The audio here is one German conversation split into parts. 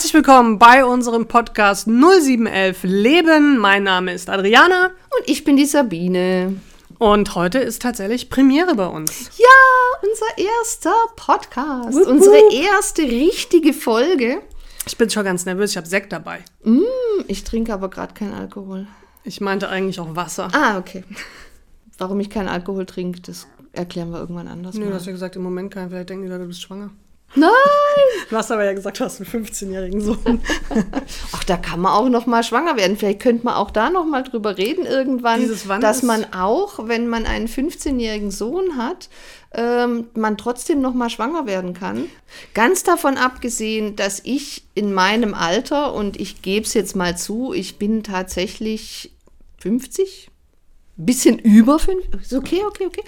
Herzlich willkommen bei unserem Podcast 0711 Leben. Mein Name ist Adriana. Und ich bin die Sabine. Und heute ist tatsächlich Premiere bei uns. Ja, unser erster Podcast. Wupp, Unsere erste richtige Folge. Ich bin schon ganz nervös, ich habe Sekt dabei. Hm, Ich trinke aber gerade keinen Alkohol. Ich meinte eigentlich auch Wasser. Ah, okay. Warum ich keinen Alkohol trinke, das erklären wir irgendwann anders. Du mal. hast ja gesagt, im Moment kein. Vielleicht denken die Leute, du bist schwanger. Nein! Du hast aber ja gesagt, du hast einen 15-jährigen Sohn. Ach, da kann man auch noch mal schwanger werden. Vielleicht könnte man auch da noch mal drüber reden irgendwann, dass man auch, wenn man einen 15-jährigen Sohn hat, ähm, man trotzdem noch mal schwanger werden kann. Ganz davon abgesehen, dass ich in meinem Alter und ich gebe es jetzt mal zu, ich bin tatsächlich 50, bisschen über fünf, ist okay, okay, okay.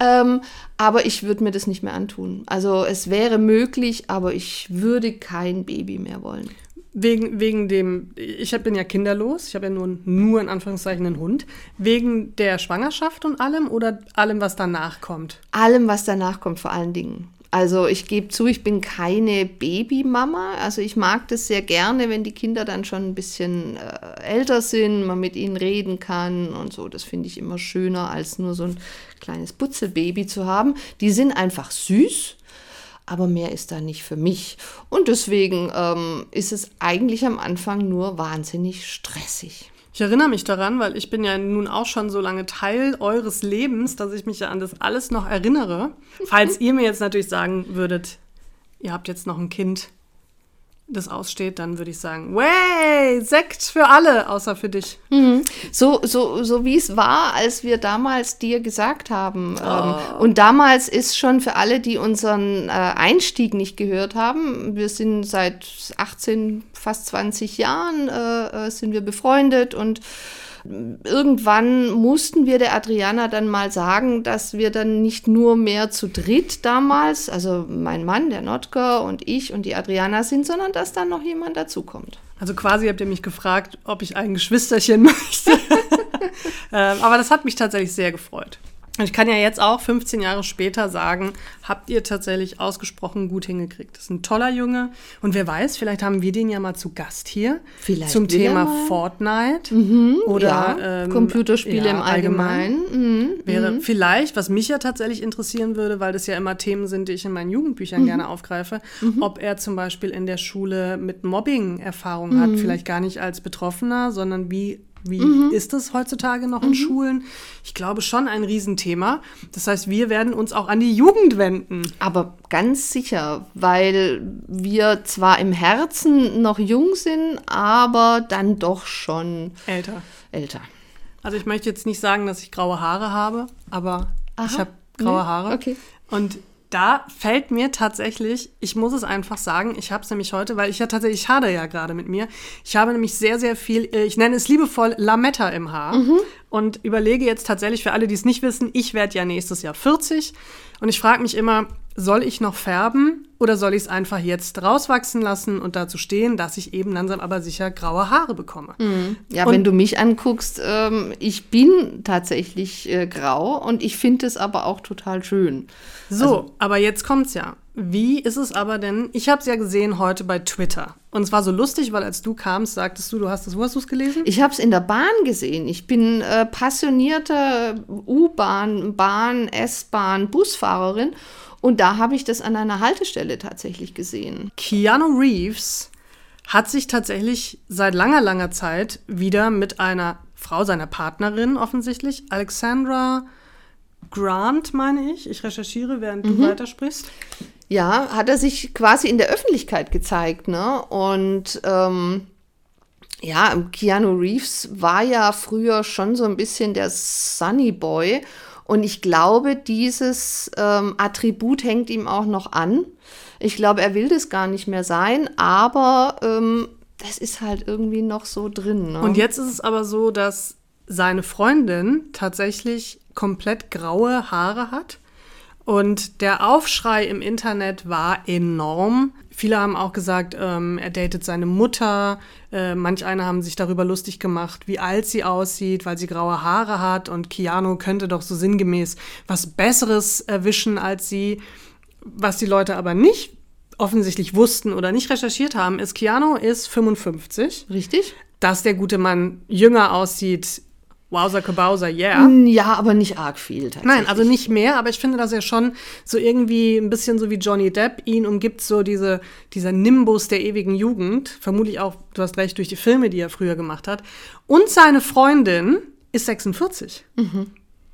Ähm, aber ich würde mir das nicht mehr antun. Also es wäre möglich, aber ich würde kein Baby mehr wollen. Wegen, wegen dem, ich bin ja kinderlos, ich habe ja nur, nur in Anführungszeichen einen Hund. Wegen der Schwangerschaft und allem oder allem, was danach kommt? allem, was danach kommt, vor allen Dingen. Also ich gebe zu, ich bin keine Babymama. Also ich mag das sehr gerne, wenn die Kinder dann schon ein bisschen äh, älter sind, man mit ihnen reden kann und so. Das finde ich immer schöner, als nur so ein kleines Putzelbaby zu haben. Die sind einfach süß, aber mehr ist da nicht für mich. Und deswegen ähm, ist es eigentlich am Anfang nur wahnsinnig stressig. Ich erinnere mich daran, weil ich bin ja nun auch schon so lange Teil eures Lebens, dass ich mich ja an das alles noch erinnere. Falls ihr mir jetzt natürlich sagen würdet, ihr habt jetzt noch ein Kind, das aussteht, dann würde ich sagen, way, Sekt für alle, außer für dich. So, so, so wie es war, als wir damals dir gesagt haben. Oh. Ähm, und damals ist schon für alle, die unseren äh, Einstieg nicht gehört haben, wir sind seit 18, fast 20 Jahren äh, äh, sind wir befreundet und irgendwann mussten wir der Adriana dann mal sagen, dass wir dann nicht nur mehr zu dritt damals, also mein Mann, der Notker und ich und die Adriana sind, sondern dass dann noch jemand dazukommt. Also quasi habt ihr mich gefragt, ob ich ein Geschwisterchen möchte. ähm, aber das hat mich tatsächlich sehr gefreut. Und ich kann ja jetzt auch 15 Jahre später sagen, habt ihr tatsächlich ausgesprochen gut hingekriegt. Das ist ein toller Junge. Und wer weiß, vielleicht haben wir den ja mal zu Gast hier. Vielleicht Zum Thema mal. Fortnite. Oder ja, ähm, Computerspiele ja, im Allgemeinen. Mhm. Wäre vielleicht, was mich ja tatsächlich interessieren würde, weil das ja immer Themen sind, die ich in meinen Jugendbüchern Mhm. gerne aufgreife, ob er zum Beispiel in der Schule mit Mobbing Erfahrung hat, Mhm. vielleicht gar nicht als Betroffener, sondern wie, wie Mhm. ist es heutzutage noch in Schulen? Ich glaube schon ein Riesenthema. Das heißt, wir werden uns auch an die Jugend wenden. Aber ganz sicher, weil wir zwar im Herzen noch jung sind, aber dann doch schon Älter. älter. Also ich möchte jetzt nicht sagen, dass ich graue Haare habe, aber ich Aha. habe graue Nee? Haare. Okay. Und da fällt mir tatsächlich, ich muss es einfach sagen, ich habe es nämlich heute, weil ich ja tatsächlich, ich hadere ja gerade mit mir. Ich habe nämlich sehr, sehr viel, äh, ich nenne es liebevoll Lametta im Haar. Und überlege jetzt tatsächlich für alle, die es nicht wissen, ich werde ja nächstes Jahr 40 und ich frage mich immer, soll ich noch färben oder soll ich es einfach jetzt rauswachsen lassen und dazu stehen, dass ich eben langsam aber sicher graue Haare bekomme? Ja, Und- wenn du mich anguckst, ähm, ich bin tatsächlich äh, grau und ich finde es aber auch total schön. So, aber jetzt kommt's ja. Wie ist es aber denn? Ich habe es ja gesehen heute bei Twitter. Und es war so lustig, weil als du kamst, sagtest du, du hast es, wo hast du es gelesen? Ich habe es in der Bahn gesehen. Ich bin äh, passionierte U-Bahn, Bahn, S-Bahn, Busfahrerin und da habe ich das an einer Haltestelle tatsächlich gesehen. Keanu Reeves hat sich tatsächlich seit langer, langer Zeit wieder mit einer Frau, seiner Partnerin offensichtlich, Alexandra Grant, meine ich. Ich recherchiere, während du weitersprichst. Ja, hat er sich quasi in der Öffentlichkeit gezeigt, ne? Und ähm, ja, Keanu Reeves war ja früher schon so ein bisschen der Sunny Boy. Und ich glaube, dieses ähm, Attribut hängt ihm auch noch an. Ich glaube, er will das gar nicht mehr sein, aber ähm, das ist halt irgendwie noch so drin. Ne? Und jetzt ist es aber so, dass seine Freundin tatsächlich komplett graue Haare hat. Und der Aufschrei im Internet war enorm. Viele haben auch gesagt, ähm, er datet seine Mutter. Äh, manch einer haben sich darüber lustig gemacht, wie alt sie aussieht, weil sie graue Haare hat. Und Keanu könnte doch so sinngemäß was Besseres erwischen als sie. Was die Leute aber nicht offensichtlich wussten oder nicht recherchiert haben, ist, Keanu ist 55. Richtig? Dass der gute Mann jünger aussieht, wowser kabauser, yeah. Ja, aber nicht arg viel tatsächlich. Nein, also nicht mehr, aber ich finde, dass er schon so irgendwie ein bisschen so wie Johnny Depp ihn umgibt, so diese, dieser Nimbus der ewigen Jugend. Vermutlich auch, du hast recht, durch die Filme, die er früher gemacht hat. Und seine Freundin ist 46.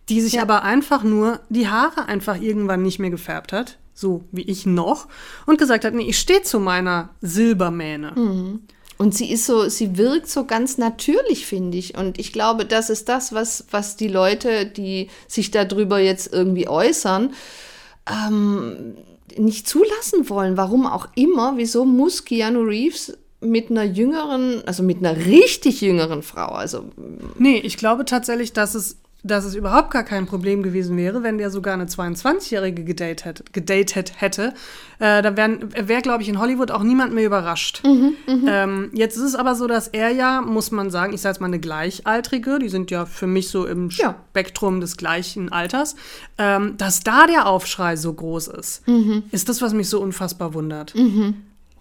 Die sich Ja. aber einfach nur die Haare einfach irgendwann nicht mehr gefärbt hat. So wie ich noch. Und gesagt hat, nee, ich stehe zu meiner Silbermähne. Und sie ist so, sie wirkt so ganz natürlich, finde ich. Und ich glaube, das ist das, was, was die Leute, die sich darüber jetzt irgendwie äußern, ähm, nicht zulassen wollen. Warum auch immer. Wieso muss Keanu Reeves mit einer jüngeren, also mit einer richtig jüngeren Frau, also Nee, ich glaube tatsächlich, dass es, dass es überhaupt gar kein Problem gewesen wäre, wenn der sogar eine 22-Jährige gedatet, hätte- gedatet hätte. Äh, dann wäre, wär, glaube ich, in Hollywood auch niemand mehr überrascht. ähm, jetzt ist es aber so, dass er ja, muss man sagen, ich sage jetzt mal eine Gleichaltrige, die sind ja für mich so im Ja. Spektrum des gleichen Alters, ähm, dass da der Aufschrei so groß ist, ist das, was mich so unfassbar wundert.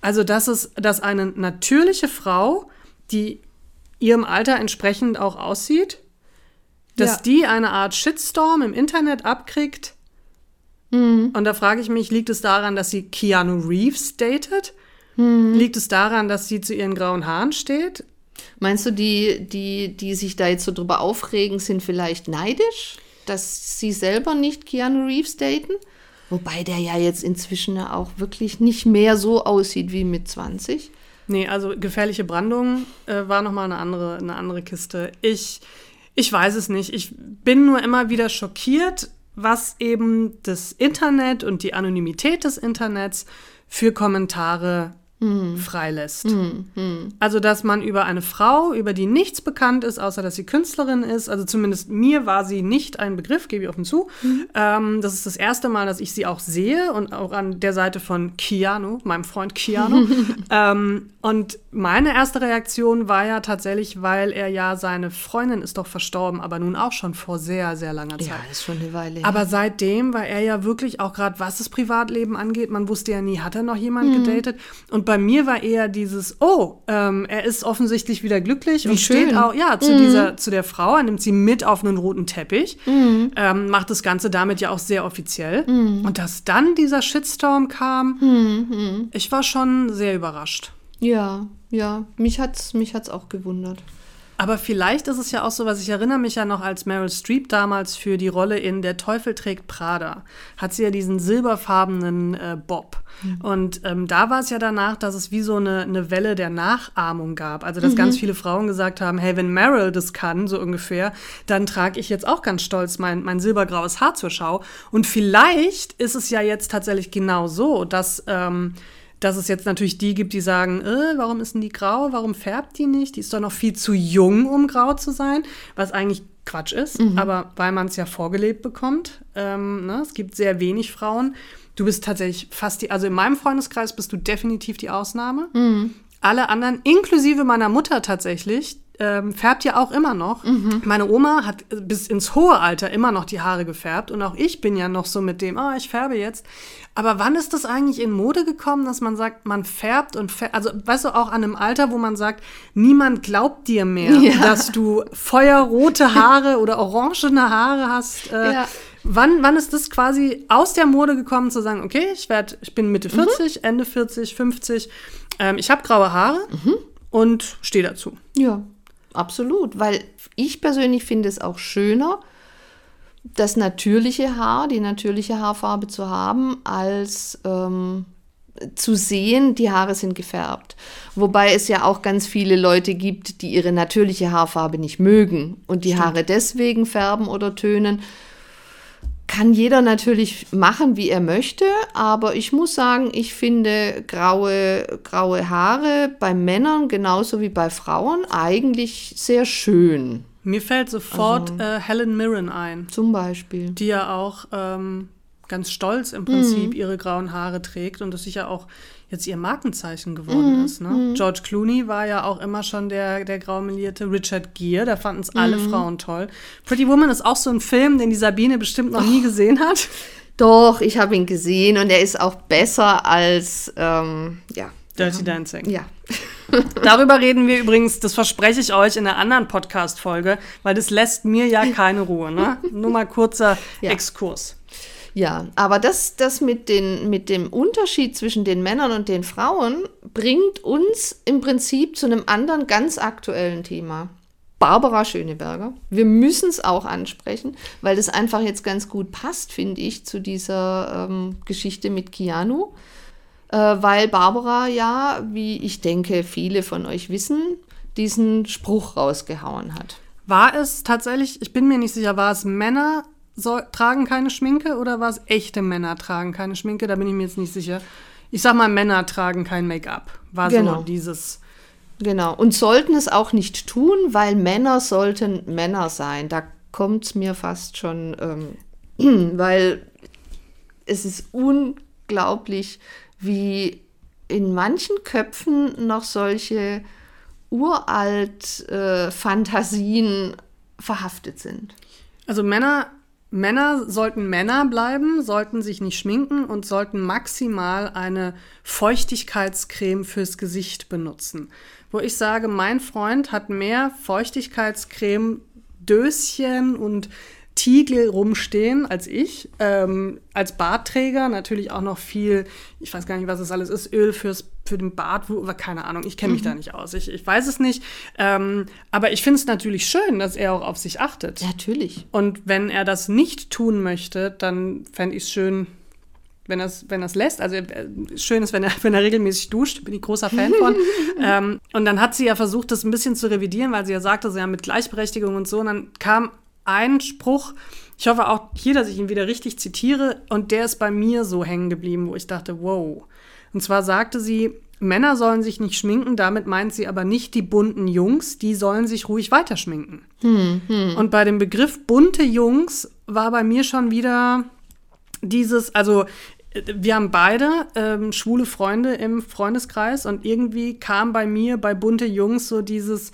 Also, dass es, dass eine natürliche Frau, die ihrem Alter entsprechend auch aussieht, dass Ja. die eine Art Shitstorm im Internet abkriegt. Und da frage ich mich, liegt es daran, dass sie Keanu Reeves datet? Liegt es daran, dass sie zu ihren grauen Haaren steht? Meinst du, die, die, die sich da jetzt so drüber aufregen, sind vielleicht neidisch, dass sie selber nicht Keanu Reeves daten? Wobei der ja jetzt inzwischen ja auch wirklich nicht mehr so aussieht wie mit 20. Nee, also gefährliche Brandung äh, war nochmal eine andere, eine andere Kiste. Ich, ich weiß es nicht. Ich bin nur immer wieder schockiert, was eben das Internet und die Anonymität des Internets für Kommentare freilässt. Also, dass man über eine Frau, über die nichts bekannt ist, außer dass sie Künstlerin ist, also zumindest mir war sie nicht ein Begriff, gebe ich offen zu. Ähm, das ist das erste Mal, dass ich sie auch sehe und auch an der Seite von Keanu, meinem Freund Keanu. ähm, und meine erste Reaktion war ja tatsächlich, weil er ja seine Freundin ist doch verstorben, aber nun auch schon vor sehr, sehr langer Zeit. Ja, ist schon eine Weile. Aber seitdem war er ja wirklich auch gerade, was das Privatleben angeht, man wusste ja nie, hat er noch jemand gedatet? Und bei mir war eher dieses, oh, ähm, er ist offensichtlich wieder glücklich und schön. steht auch, ja, zu dieser, zu der Frau, er nimmt sie mit auf einen roten Teppich, ähm, macht das Ganze damit ja auch sehr offiziell. Und dass dann dieser Shitstorm kam, ich war schon sehr überrascht. ja, ja, mich hat's, mich hat's auch gewundert. Aber vielleicht ist es ja auch so, was ich erinnere mich ja noch als Meryl Streep damals für die Rolle in Der Teufel trägt Prada, hat sie ja diesen silberfarbenen äh, Bob. Und ähm, da war es ja danach, dass es wie so eine, eine Welle der Nachahmung gab. Also, dass ganz viele Frauen gesagt haben, hey, wenn Meryl das kann, so ungefähr, dann trage ich jetzt auch ganz stolz mein, mein silbergraues Haar zur Schau. Und vielleicht ist es ja jetzt tatsächlich genau so, dass... Ähm, dass es jetzt natürlich die gibt, die sagen, äh, warum ist denn die grau? Warum färbt die nicht? Die ist doch noch viel zu jung, um grau zu sein, was eigentlich Quatsch ist, aber weil man es ja vorgelebt bekommt. Ähm, ne? Es gibt sehr wenig Frauen. Du bist tatsächlich fast die, also in meinem Freundeskreis bist du definitiv die Ausnahme. Alle anderen, inklusive meiner Mutter tatsächlich, ähm, färbt ja auch immer noch. Meine Oma hat bis ins hohe Alter immer noch die Haare gefärbt und auch ich bin ja noch so mit dem, ah, ich färbe jetzt. Aber wann ist das eigentlich in Mode gekommen, dass man sagt, man färbt und färbt, also weißt du, auch an einem Alter, wo man sagt, niemand glaubt dir mehr, Ja. dass du feuerrote Haare oder orangene Haare hast. Äh, Ja. Wann, wann ist das quasi aus der Mode gekommen, zu sagen, okay, ich, werd, ich bin Mitte 40, Ende 40, 50, ähm, ich habe graue Haare und stehe dazu. Ja, absolut. Weil ich persönlich finde es auch schöner, das natürliche Haar, die natürliche Haarfarbe zu haben, als ähm, zu sehen, die Haare sind gefärbt. Wobei es ja auch ganz viele Leute gibt, die ihre natürliche Haarfarbe nicht mögen und die Haare deswegen färben oder tönen. Kann jeder natürlich machen, wie er möchte, aber ich muss sagen, ich finde graue, graue Haare bei Männern genauso wie bei Frauen eigentlich sehr schön. Mir fällt sofort äh, Helen Mirren ein, Zum Beispiel. die ja auch ähm, ganz stolz im Prinzip ihre grauen Haare trägt und das sicher auch jetzt ihr Markenzeichen geworden ist. Ne? George Clooney war ja auch immer schon der, der graumelierte Richard Gere, da fanden es alle Frauen toll. Pretty Woman ist auch so ein Film, den die Sabine bestimmt noch nie gesehen hat. Doch, ich habe ihn gesehen und er ist auch besser als, ähm, ja. Dirty Dancing. Ja. Darüber reden wir übrigens, das verspreche ich euch in einer anderen Podcast-Folge, weil das lässt mir ja keine Ruhe. Ne? Nur mal kurzer Ja. Exkurs. Ja, aber das, das mit, den, mit dem Unterschied zwischen den Männern und den Frauen bringt uns im Prinzip zu einem anderen ganz aktuellen Thema. Barbara Schöneberger. Wir müssen es auch ansprechen, weil das einfach jetzt ganz gut passt, finde ich, zu dieser ähm, Geschichte mit Keanu. Äh, weil Barbara ja, wie ich denke, viele von euch wissen, diesen Spruch rausgehauen hat. War es tatsächlich, ich bin mir nicht sicher, war es Männer soll, tragen keine Schminke oder war es echte Männer tragen keine Schminke? Da bin ich mir jetzt nicht sicher. Ich sag mal, Männer tragen kein Make-up. War Genau. so dieses. Genau. Und sollten es auch nicht tun, weil Männer sollten Männer sein. Da kommt es mir fast schon, ähm, weil es ist unglaublich, wie in manchen Köpfen noch solche uralt äh, Fantasien verhaftet sind. Also Männer, Männer sollten Männer bleiben, sollten sich nicht schminken und sollten maximal eine Feuchtigkeitscreme fürs Gesicht benutzen. Wo ich sage, mein Freund hat mehr Feuchtigkeitscreme, Döschen und Tiegel rumstehen als ich. Ähm, als Bartträger natürlich auch noch viel, ich weiß gar nicht, was das alles ist, Öl fürs, für den Bart, wo, aber keine Ahnung, ich kenne mich da nicht aus. Ich, ich weiß es nicht. Ähm, aber ich finde es natürlich schön, dass er auch auf sich achtet. Natürlich. Und wenn er das nicht tun möchte, dann fände ich es schön, wenn er es wenn er's lässt. Also äh, schön ist, wenn er, wenn er regelmäßig duscht, bin ich großer Fan von. ähm, und dann hat sie ja versucht, das ein bisschen zu revidieren, weil sie ja sagte, so ja mit Gleichberechtigung und so. Und dann kam ein Spruch, ich hoffe auch hier, dass ich ihn wieder richtig zitiere, und der ist bei mir so hängen geblieben, wo ich dachte, wow. Und zwar sagte sie, Männer sollen sich nicht schminken, damit meint sie aber nicht die bunten Jungs, die sollen sich ruhig weiter schminken. Und bei dem Begriff bunte Jungs war bei mir schon wieder dieses, also wir haben beide ähm, schwule Freunde im Freundeskreis und irgendwie kam bei mir bei bunte Jungs so dieses,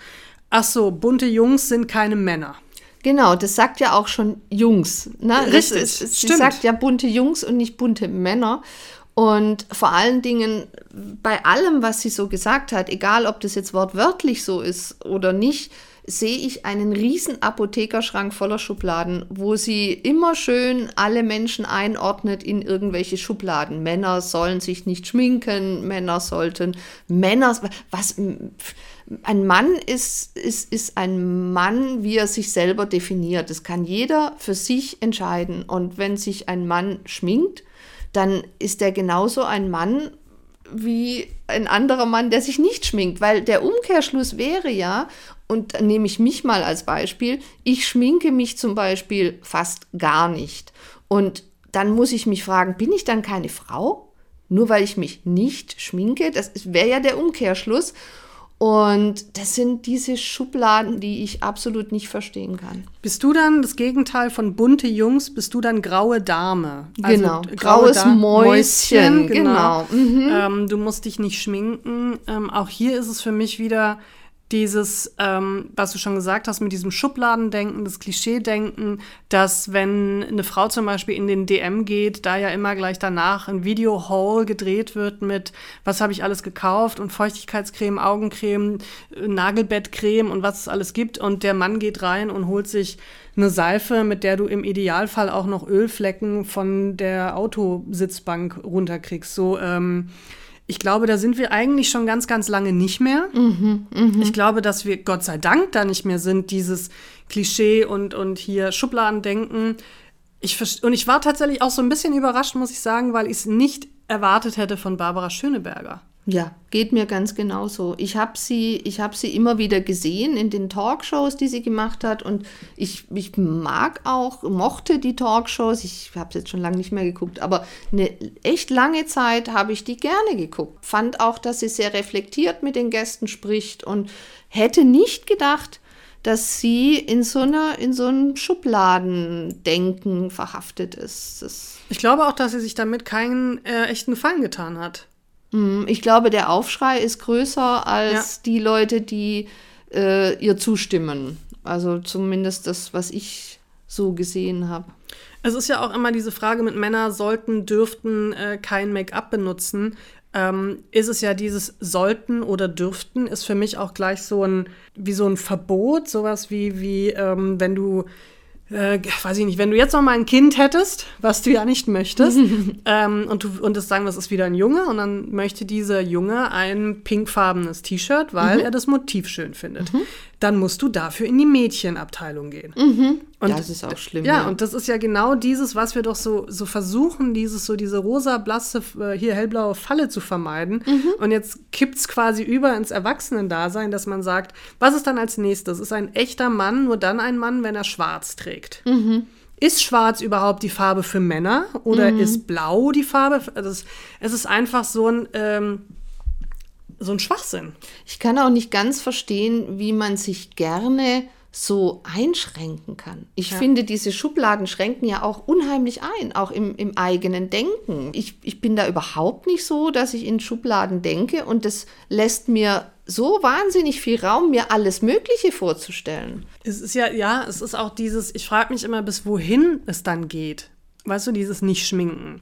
ach so, bunte Jungs sind keine Männer. Genau, das sagt ja auch schon Jungs. Ne? Das Richtig, ist- ist- Sie sagt ja bunte Jungs und nicht bunte Männer. Und vor allen Dingen bei allem, was sie so gesagt hat, egal ob das jetzt wortwörtlich so ist oder nicht, sehe ich einen riesen Apothekerschrank voller Schubladen, wo sie immer schön alle Menschen einordnet in irgendwelche Schubladen. Männer sollen sich nicht schminken, Männer sollten Männer, was ein Mann ist, ist, ist ein Mann, wie er sich selber definiert. Das kann jeder für sich entscheiden. Und wenn sich ein Mann schminkt, dann ist er genauso ein Mann wie ein anderer Mann, der sich nicht schminkt. Weil der Umkehrschluss wäre ja, und dann nehme ich mich mal als Beispiel, ich schminke mich zum Beispiel fast gar nicht. Und dann muss ich mich fragen, bin ich dann keine Frau? Nur weil ich mich nicht schminke? Das wäre ja der Umkehrschluss. Und das sind diese Schubladen, die ich absolut nicht verstehen kann. Bist du dann das Gegenteil von bunte Jungs, bist du dann graue Dame? Genau, d- graues Da- Mäuschen, genau. Ähm, du musst dich nicht schminken. Ähm, auch hier ist es für mich wieder dieses, ähm, was du schon gesagt hast, mit diesem Schubladendenken, das Klischeedenken, dass wenn eine Frau zum Beispiel in den DM geht, da ja immer gleich danach ein Video-Haul gedreht wird mit, was habe ich alles gekauft und Feuchtigkeitscreme, Augencreme, Nagelbettcreme und was es alles gibt und der Mann geht rein und holt sich eine Seife, mit der du im Idealfall auch noch Ölflecken von der Autositzbank runterkriegst. So, ähm, ich glaube, da sind wir eigentlich schon ganz, ganz lange nicht mehr. Ich glaube, dass wir Gott sei Dank da nicht mehr sind, dieses Klischee und, und hier Schubladendenken. Ich, und ich war tatsächlich auch so ein bisschen überrascht, muss ich sagen, weil ich es nicht erwartet hätte von Barbara Schöneberger. Ja, geht mir ganz genauso. Ich habe sie, ich hab sie immer wieder gesehen in den Talkshows, die sie gemacht hat. Und ich, ich mag auch, mochte die Talkshows. Ich habe es jetzt schon lange nicht mehr geguckt, aber eine echt lange Zeit habe ich die gerne geguckt. Fand auch, dass sie sehr reflektiert mit den Gästen spricht und hätte nicht gedacht, dass sie in so einer, in so einem Schubladendenken verhaftet ist. Das Ich glaube auch, dass sie sich damit keinen äh, echten Gefallen getan hat. Mm, Ich glaube, der Aufschrei ist größer als die Leute, die äh, ihr zustimmen. Also zumindest das, was ich so gesehen habe. Es ist ja auch immer diese Frage mit Männer sollten, dürften äh, kein Make-up benutzen. Ähm, ist es ja dieses sollten oder dürften, ist für mich auch gleich so ein, wie so ein Verbot, sowas wie, wie ähm, wenn du äh, weiß ich nicht, wenn du jetzt noch mal ein Kind hättest, was du ja nicht möchtest, ähm, und du und das sagen, das ist wieder ein Junge, und dann möchte dieser Junge ein pinkfarbenes T-Shirt, weil mhm. er das Motiv schön findet. Mhm. Dann musst du dafür in die Mädchenabteilung gehen. Mhm. Und das ist auch schlimm. Ja, ja, und das ist ja genau dieses, was wir doch so, so versuchen, dieses so diese rosa, blasse, äh, hier hellblaue Falle zu vermeiden. Mhm. Und jetzt kippt es quasi über ins Erwachsenendasein, dass man sagt, was ist dann als nächstes? Ist ein echter Mann nur dann ein Mann, wenn er schwarz trägt? Mhm. Ist schwarz überhaupt die Farbe für Männer oder mhm. ist blau die Farbe? Also es, es ist einfach so ein, ähm, so ein Schwachsinn. Ich kann auch nicht ganz verstehen, wie man sich gerne so einschränken kann. Ich ja. finde, diese Schubladen schränken ja auch unheimlich ein, auch im, im eigenen Denken. Ich, ich bin da überhaupt nicht so, dass ich in Schubladen denke und das lässt mir so wahnsinnig viel Raum, mir alles Mögliche vorzustellen. Es ist ja, ja, es ist auch dieses, ich frage mich immer, bis wohin es dann geht. Weißt du, dieses Nicht-Schminken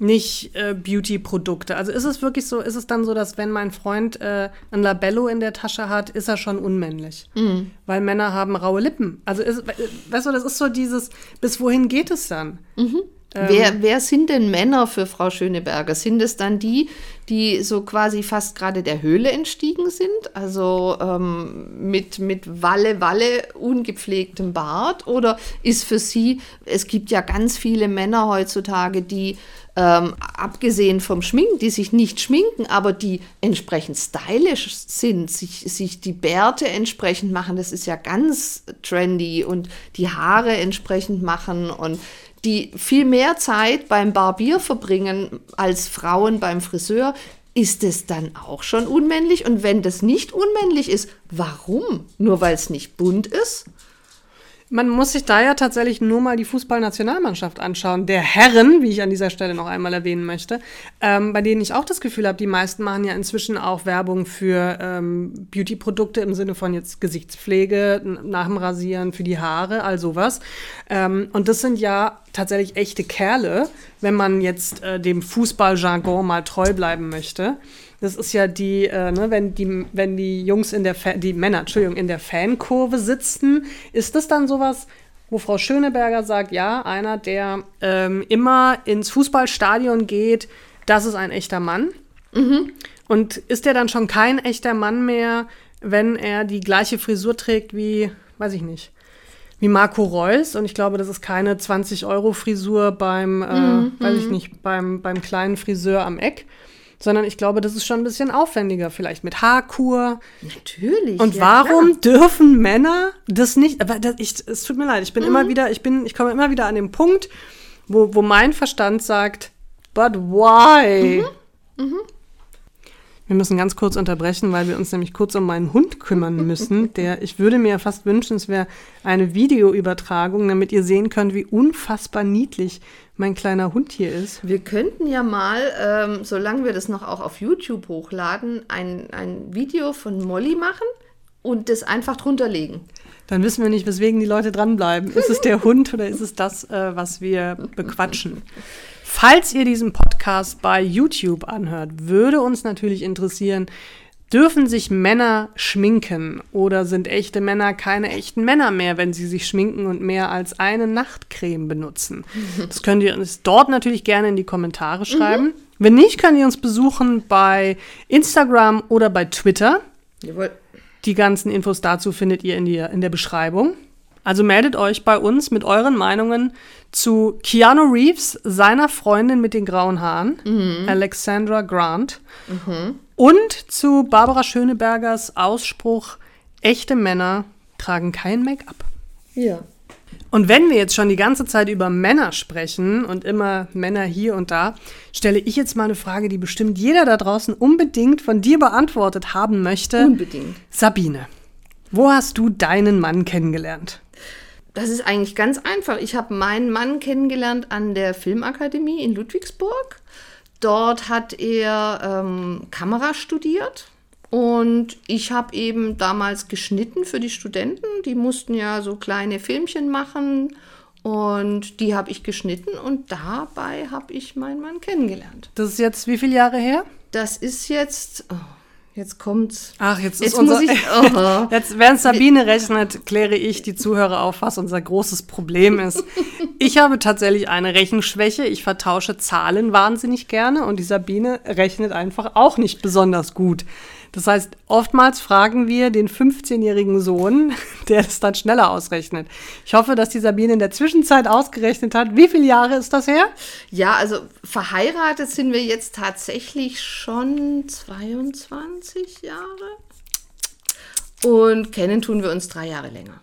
nicht äh, Beauty-Produkte. Also ist es wirklich so, ist es dann so, dass wenn mein Freund äh, ein Labello in der Tasche hat, ist er schon unmännlich? Mhm. Weil Männer haben raue Lippen. Also ist, weißt du, das ist so dieses, bis wohin geht es dann? Mhm. Ähm, wer, wer sind denn Männer für Frau Schöneberger? Sind es dann die, die so quasi fast gerade der Höhle entstiegen sind? Also ähm, mit, mit Walle, Walle, ungepflegtem Bart? Oder ist für sie, es gibt ja ganz viele Männer heutzutage, die ähm, abgesehen vom Schminken, die sich nicht schminken, aber die entsprechend stylisch sind, sich, sich die Bärte entsprechend machen, das ist ja ganz trendy und die Haare entsprechend machen und die viel mehr Zeit beim Barbier verbringen als Frauen beim Friseur, ist es dann auch schon unmännlich? Und wenn das nicht unmännlich ist, warum? Nur weil es nicht bunt ist? Man muss sich da ja tatsächlich nur mal die Fußballnationalmannschaft anschauen, der Herren, wie ich an dieser Stelle noch einmal erwähnen möchte, ähm, bei denen ich auch das Gefühl habe, die meisten machen ja inzwischen auch Werbung für ähm, Beauty-Produkte im Sinne von jetzt Gesichtspflege, nach dem Rasieren, für die Haare, all sowas. Ähm, und das sind ja tatsächlich echte Kerle, wenn man jetzt äh, dem Fußballjargon mal treu bleiben möchte. Das ist ja die, äh, ne, wenn die, wenn die Jungs in der, Fa die Männer, Entschuldigung, in der Fankurve sitzen, ist das dann sowas, wo Frau Schöneberger sagt, ja, einer, der ähm, immer ins Fußballstadion geht, das ist ein echter Mann. Mhm. Und ist der dann schon kein echter Mann mehr, wenn er die gleiche Frisur trägt wie, weiß ich nicht, wie Marco Reus? Und ich glaube, das ist keine 20-Euro-Frisur beim, äh, mhm. weiß ich mhm. nicht, beim, beim kleinen Friseur am Eck, sondern ich glaube, das ist schon ein bisschen aufwendiger, vielleicht mit Haarkur. Natürlich. Und ja, warum klar. dürfen Männer das nicht? Aber das, ich, es tut mir leid, ich bin mhm. immer wieder, ich bin, ich komme immer wieder an den Punkt, wo, wo mein Verstand sagt, but why? Mhm. Wir müssen ganz kurz unterbrechen, weil wir uns nämlich kurz um meinen Hund kümmern müssen. Der, ich würde mir fast wünschen, es wäre eine Videoübertragung, damit ihr sehen könnt, wie unfassbar niedlich mein kleiner Hund hier ist. Wir könnten ja mal, ähm, solange wir das noch auch auf YouTube hochladen, ein, ein Video von Molly machen und das einfach drunter legen. Dann wissen wir nicht, weswegen die Leute dranbleiben. Ist es der Hund oder ist es das, äh, was wir bequatschen? Falls ihr diesen Podcast bei YouTube anhört, würde uns natürlich interessieren, Dürfen sich Männer schminken oder sind echte Männer keine echten Männer mehr, wenn sie sich schminken und mehr als eine Nachtcreme benutzen? Das könnt ihr uns dort natürlich gerne in die Kommentare schreiben. Mhm. Wenn nicht, könnt ihr uns besuchen bei Instagram oder bei Twitter. Jawohl. Die ganzen Infos dazu findet ihr in, die, in der Beschreibung. Also meldet euch bei uns mit euren Meinungen zu Keanu Reeves, seiner Freundin mit den grauen Haaren, mhm. Alexandra Grant, mhm. und zu Barbara Schönebergers Ausspruch, echte Männer tragen kein Make-up. Ja. Und wenn wir jetzt schon die ganze Zeit über Männer sprechen und immer Männer hier und da, stelle ich jetzt mal eine Frage, die bestimmt jeder da draußen unbedingt von dir beantwortet haben möchte. Unbedingt. Sabine, wo hast du deinen Mann kennengelernt? Das ist eigentlich ganz einfach. Ich habe meinen Mann kennengelernt an der Filmakademie in Ludwigsburg. Dort hat er ähm, Kamera studiert und ich habe eben damals geschnitten für die Studenten. Die mussten ja so kleine Filmchen machen Und die habe ich geschnitten und dabei habe ich meinen Mann kennengelernt. Das ist jetzt wie viele Jahre her? Das ist jetzt, oh, jetzt kommt's. Ach, jetzt ist Jetzt unser, muss ich, oh. Jetzt, während Sabine rechnet, kläre ich die Zuhörer auf, was unser großes Problem ist. Ich habe tatsächlich eine Rechenschwäche. Ich vertausche Zahlen wahnsinnig gerne und die Sabine rechnet einfach auch nicht besonders gut. Das heißt, oftmals fragen wir den 15-jährigen Sohn, der das dann schneller ausrechnet. Ich hoffe, dass die Sabine in der Zwischenzeit ausgerechnet hat. Wie viele Jahre ist das her? Ja, also verheiratet sind wir jetzt tatsächlich schon 22 Jahre. Und kennen tun wir uns drei Jahre länger.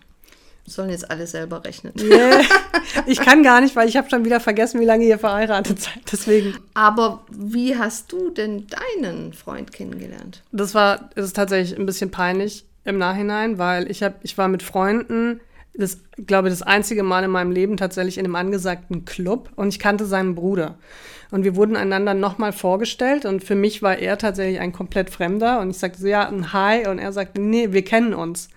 Sollen jetzt alle selber rechnen. Nee, ich kann gar nicht, weil ich habe schon wieder vergessen, wie lange ihr verheiratet seid. Deswegen. Aber wie hast du denn deinen Freund kennengelernt? Das war, das ist tatsächlich ein bisschen peinlich im Nachhinein, weil ich habe, ich war mit Freunden, das glaube das einzige Mal in meinem Leben tatsächlich in einem angesagten Club und ich kannte seinen Bruder. Und wir wurden einander nochmal vorgestellt und für mich war er tatsächlich ein komplett Fremder und ich sagte so, ja, ein Hi und er sagte, nee, wir kennen uns.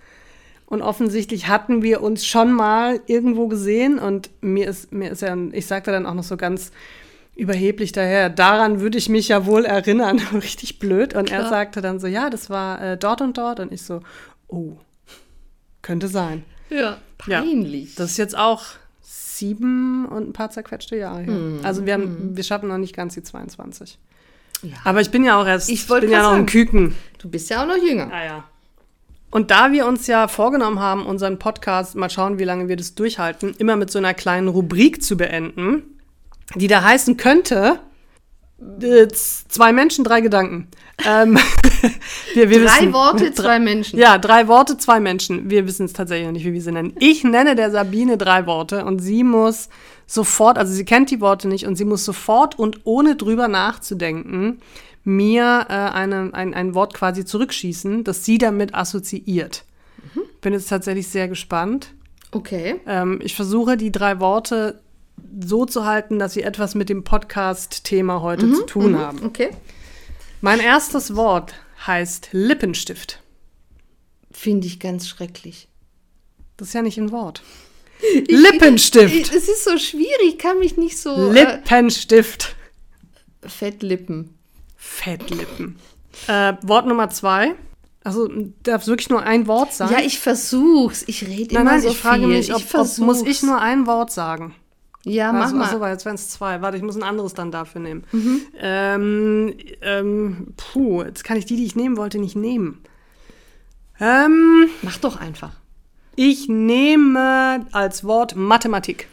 Und offensichtlich hatten wir uns schon mal irgendwo gesehen und mir ist, mir ist ja, ich sagte dann auch noch so ganz überheblich daher, daran würde ich mich ja wohl erinnern, richtig blöd. Und er Klar. sagte dann so, ja, das war äh, dort und dort und ich so, oh, könnte sein. Ja, peinlich. Das ist jetzt auch sieben und ein paar zerquetschte Jahre her. Also wir, haben, wir schaffen noch nicht ganz die 22. Ja. Aber ich bin ja auch erst, Ich wollte bin ja noch ein sagen. Küken. Du bist ja auch noch jünger. Ja, ja. Und da wir uns ja vorgenommen haben, unseren Podcast, mal schauen, wie lange wir das durchhalten, immer mit so einer kleinen Rubrik zu beenden, die da heißen könnte, äh, zwei Menschen, drei Gedanken. Ähm, wir, wir Drei wissen- Worte, zwei Menschen. Ja, drei Worte, zwei Menschen. Wir wissen es tatsächlich noch nicht, wie wir sie nennen. Ich nenne der Sabine drei Worte und sie muss sofort, also sie kennt die Worte nicht und sie muss sofort und ohne drüber nachzudenken mir äh, eine, ein, ein Wort quasi zurückschießen, das sie damit assoziiert. Bin jetzt tatsächlich sehr gespannt. Okay. Ähm, ich versuche die drei Worte so zu halten, dass sie etwas mit dem Podcast-Thema heute zu tun haben. Okay. Mein erstes Wort heißt Lippenstift. Finde ich ganz schrecklich. Das ist ja nicht ein Wort. Lippenstift. Es ist so schwierig, ich kann mich nicht so. Äh, Lippenstift. Fettlippen. Fettlippen. Äh, Wort Nummer zwei. Also darf es wirklich nur ein Wort sein? Ja, ich versuch's. Ich rede nein, immer nein, so ich frage viel. mich, ob, ich ob muss ich nur ein Wort sagen. Ja, mach also, mal. Achso, jetzt wären es zwei. Warte, ich muss ein anderes dann dafür nehmen. Mhm. Ähm, ähm, puh, jetzt kann ich die, die ich nehmen wollte, nicht nehmen. Ähm, Mach doch einfach. ich nehme als Wort Mathematik.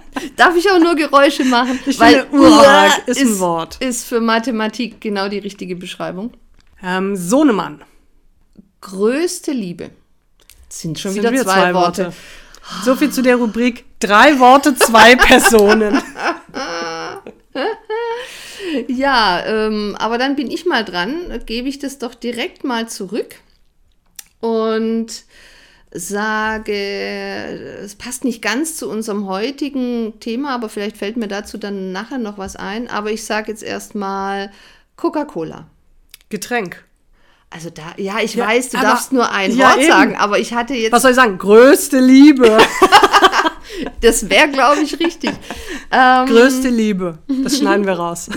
Darf ich auch nur Geräusche machen? Ich Weil finde, Uah ist ein Wort. Ist für Mathematik genau die richtige Beschreibung. Ähm, Sohnemann. Größte Liebe. Sind schon Sind wieder zwei, Worte. So viel zu der Rubrik drei Worte, zwei Personen. Ja, ähm, aber dann bin ich mal dran, gebe ich das doch direkt mal zurück und sage, es passt nicht ganz zu unserem heutigen Thema, aber vielleicht fällt mir dazu dann nachher noch was ein. Aber ich sage jetzt erstmal Coca-Cola. Getränk. Also da, ja, ich Ja, weiß, du darfst nur ein ja, Wort eben. sagen, aber ich hatte jetzt, Was soll ich sagen? Größte Liebe. das wäre, glaube ich, richtig. ähm, Größte Liebe. Das schneiden wir raus.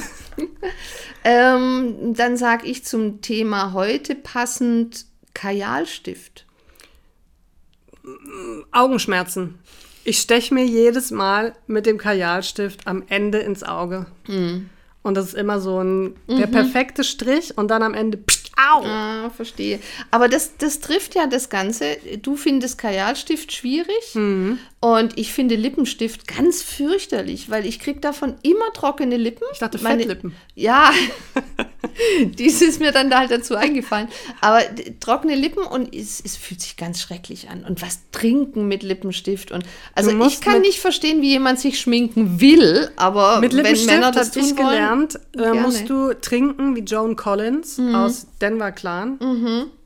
ähm, dann sage ich zum Thema heute passend Kajalstift. Augenschmerzen. Ich steche mir jedes Mal mit dem Kajalstift am Ende ins Auge. Mhm. Und das ist immer so ein der perfekte Strich und dann am Ende pst, au. Ah, verstehe. Aber das, das trifft ja das Ganze. Du findest Kajalstift schwierig Mhm. und ich finde Lippenstift ganz fürchterlich, weil ich kriege davon immer trockene Lippen. Ich dachte Meine- Fettlippen. Ja, dies ist mir dann da halt dazu eingefallen. Aber trockene Lippen und es, es fühlt sich ganz schrecklich an. Und was trinken mit Lippenstift und also ich kann nicht verstehen, wie jemand sich schminken will, aber Mit wenn Lippenstift Männer habe das tun ich wollen, gelernt, äh. Mhm. musst du trinken wie Joan Collins aus Denver Clan.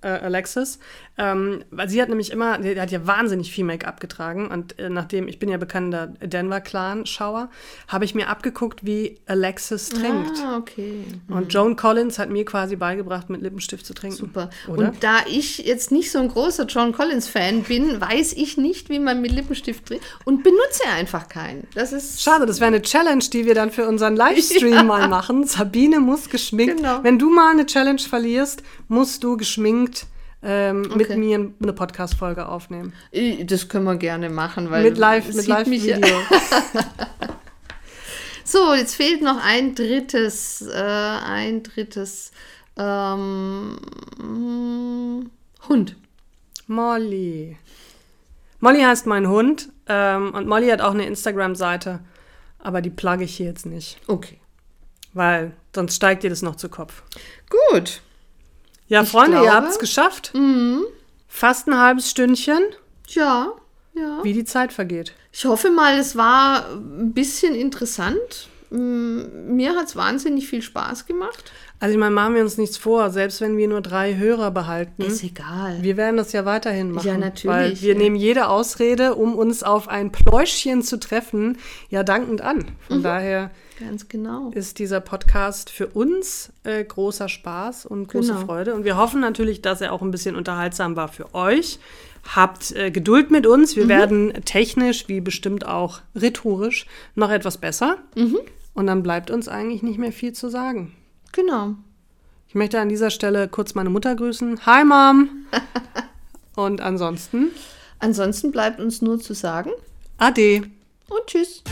Äh, Alexis, ähm, weil sie hat nämlich immer, die hat ja wahnsinnig viel Make-up getragen und äh, nachdem, ich bin ja bekannter Denver-Clan-Schauer, habe ich mir abgeguckt, wie Alexis trinkt. Ah, okay. Und Joan Collins hat mir quasi beigebracht, mit Lippenstift zu trinken. Super. Oder? Und da ich jetzt nicht so ein großer John Collins-Fan bin, weiß ich nicht, wie man mit Lippenstift trinkt und benutze einfach keinen. Das ist. Schade, das wäre eine Challenge, die wir dann für unseren Livestream Ja. mal machen. Sabine muss geschminkt. Genau. Wenn du mal eine Challenge verlierst, musst du geschminkt ähm, mit Okay. mir eine Podcast-Folge aufnehmen. Das können wir gerne machen, weil Mit Live, mit sieht mich Live-Video. So, jetzt fehlt noch ein drittes, äh, ein drittes ähm, Hund. Molly. Molly heißt mein Hund ähm, und Molly hat auch eine Instagram-Seite, aber die plugge ich hier jetzt nicht, Okay. weil sonst steigt dir das noch zu Kopf. Gut. Ja, Ich Freunde, ihr glaube- habt es geschafft. Fast ein halbes Stündchen, Ja, ja. wie die Zeit vergeht. Ich hoffe mal, es war ein bisschen interessant. Mm, Mir hat es wahnsinnig viel Spaß gemacht. Also ich meine, machen wir uns nichts vor, selbst wenn wir nur drei Hörer behalten. Ist egal. Wir werden das ja weiterhin machen. Ja, natürlich, Weil wir ja. nehmen jede Ausrede, um uns auf ein Pläuschchen zu treffen, ja dankend an. Von Mhm. daher Ganz genau. ist dieser Podcast für uns äh, großer Spaß und große Genau. Freude. Und wir hoffen natürlich, dass er auch ein bisschen unterhaltsam war für euch. Habt äh, Geduld mit uns. Mhm. Wir werden technisch, wie bestimmt auch rhetorisch, noch etwas besser. Mhm. Und dann bleibt uns eigentlich nicht mehr viel zu sagen. Genau. Ich möchte an dieser Stelle kurz meine Mutter grüßen. Hi, Mom! Und ansonsten, Ansonsten bleibt uns nur zu sagen Ade! und tschüss.